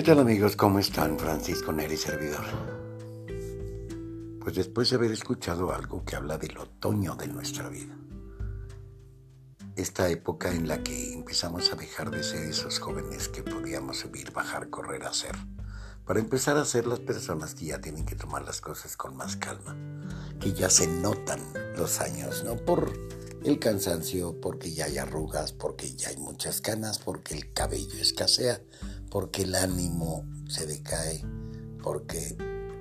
¿Qué tal amigos? ¿Cómo están? Francisco Neri, servidor. Pues después de haber escuchado algo que habla del otoño de nuestra vida, esta época en la que empezamos a dejar de ser esos jóvenes que podíamos subir, bajar, correr, hacer, para empezar a ser las personas que ya tienen que tomar las cosas con más calma, que ya se notan los años, no por el cansancio, porque ya hay arrugas, porque ya hay muchas canas, porque el cabello escasea, porque el ánimo se decae, porque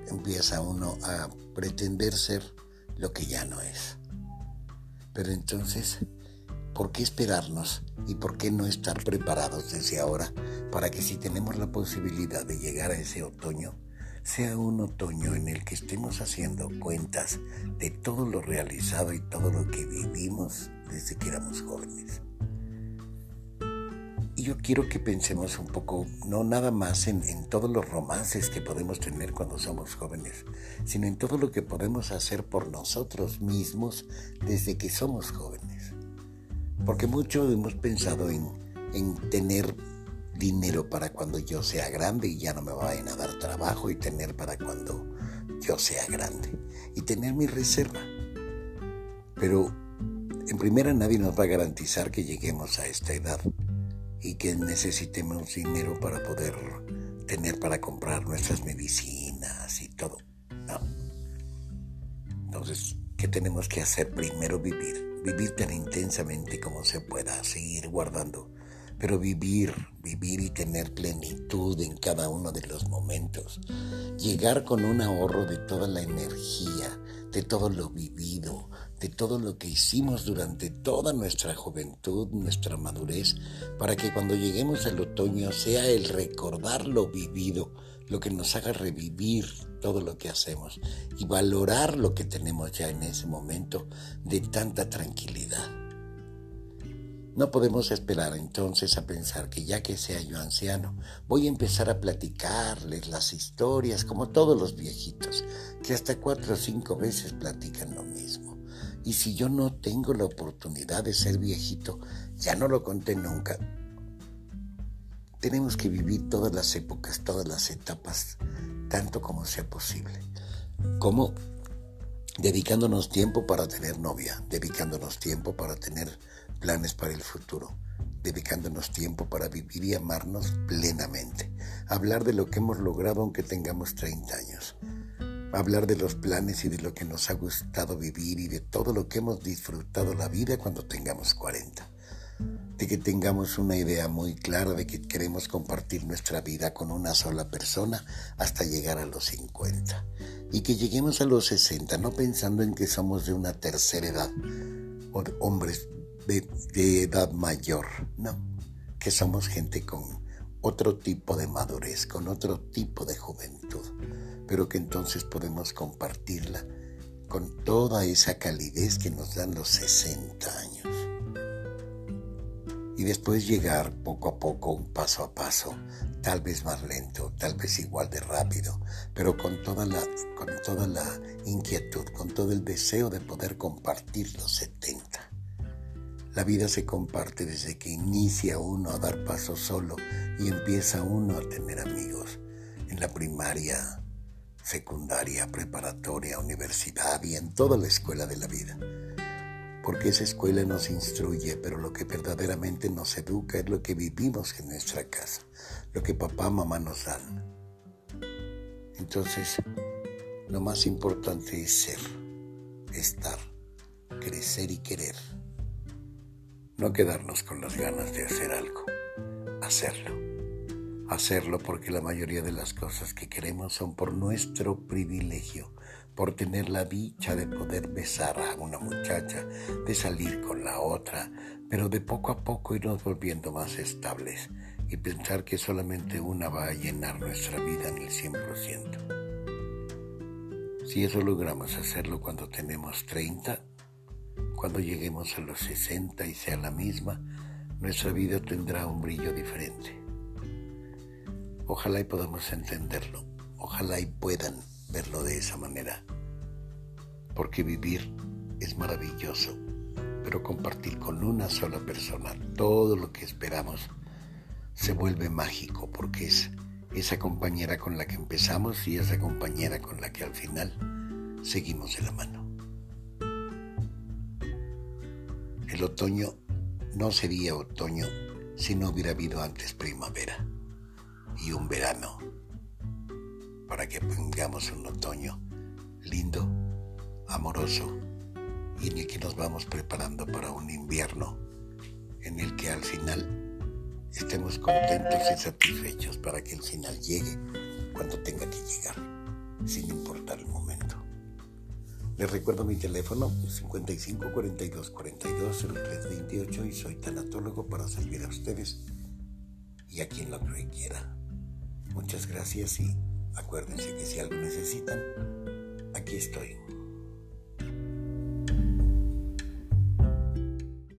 empieza uno a pretender ser lo que ya no es. Pero entonces, ¿por qué esperarnos y por qué no estar preparados desde ahora para que si tenemos la posibilidad de llegar a ese otoño, sea un otoño en el que estemos haciendo cuentas de todo lo realizado y todo lo que vivimos desde que éramos jóvenes? Y yo quiero que pensemos un poco, no nada más en, todos los romances que podemos tener cuando somos jóvenes, sino en todo lo que podemos hacer por nosotros mismos desde que somos jóvenes. Porque mucho hemos pensado en, en tener dinero para cuando yo sea grande y ya no me vayan a dar trabajo y tener para cuando yo sea grande y tener mi reserva. Pero en primera nadie nos va a garantizar que lleguemos a esta edad y que necesitemos dinero para poder tener para comprar nuestras medicinas y todo. No. Entonces, ¿qué tenemos que hacer? Primero vivir. Vivir tan intensamente como se pueda, seguir guardando. Pero vivir, vivir y tener plenitud en cada uno de los momentos. Llegar con un ahorro de toda la energía, de todo lo vivido, de todo lo que hicimos durante toda nuestra juventud, nuestra madurez, para que cuando lleguemos al otoño sea el recordar lo vivido, lo que nos haga revivir todo lo que hacemos y valorar lo que tenemos ya en ese momento de tanta tranquilidad. No podemos esperar entonces a pensar que ya que sea yo anciano, voy a empezar a platicarles las historias como todos los viejitos, que hasta cuatro o cinco veces platican lo mismo. Y si yo no tengo la oportunidad de ser viejito, ya no lo conté nunca. Tenemos que vivir todas las épocas, todas las etapas, tanto como sea posible. Como dedicándonos tiempo para tener novia, dedicándonos tiempo para tener planes para el futuro, dedicándonos tiempo para vivir y amarnos plenamente, hablar de lo que hemos logrado aunque tengamos 30 años, hablar de los planes y de lo que nos ha gustado vivir y de todo lo que hemos disfrutado la vida cuando tengamos 40. De que tengamos una idea muy clara de que queremos compartir nuestra vida con una sola persona hasta llegar a los 50. Y que lleguemos a los 60 no pensando en que somos de una tercera edad o hombres de, de edad mayor, no. Que somos gente con otro tipo de madurez, con otro tipo de juventud pero que entonces podemos compartirla con toda esa calidez que nos dan los 60 años. Y después llegar poco a poco, paso a paso, tal vez más lento, tal vez igual de rápido, pero con toda la, con toda la inquietud, con todo el deseo de poder compartir los 70. La vida se comparte desde que inicia uno a dar paso solo y empieza uno a tener amigos. En la primaria, secundaria, preparatoria, universidad y en toda la escuela de la vida. Porque esa escuela nos instruye, pero lo que verdaderamente nos educa es lo que vivimos en nuestra casa, lo que papá, mamá nos dan. Entonces, lo más importante es ser, estar, crecer y querer. No quedarnos con las ganas de hacer algo, hacerlo hacerlo porque la mayoría de las cosas que queremos son por nuestro privilegio, por tener la dicha de poder besar a una muchacha, de salir con la otra, pero de poco a poco irnos volviendo más estables y pensar que solamente una va a llenar nuestra vida en el 100%. Si eso logramos hacerlo cuando tenemos 30, cuando lleguemos a los 60 y sea la misma, nuestra vida tendrá un brillo diferente. Ojalá y podamos entenderlo, ojalá y puedan verlo de esa manera, porque vivir es maravilloso, pero compartir con una sola persona todo lo que esperamos se vuelve mágico porque es esa compañera con la que empezamos y esa compañera con la que al final seguimos de la mano. El otoño no sería otoño si no hubiera habido antes primavera y un verano para que tengamos un otoño lindo, amoroso y en el que nos vamos preparando para un invierno en el que al final estemos contentos y satisfechos para que el final llegue cuando tenga que llegar, sin importar el momento. Les recuerdo mi teléfono 55 42 42 03 28 y soy tanatólogo para servir a ustedes y a quien lo quiera. Muchas gracias y acuérdense que si algo necesitan, aquí estoy.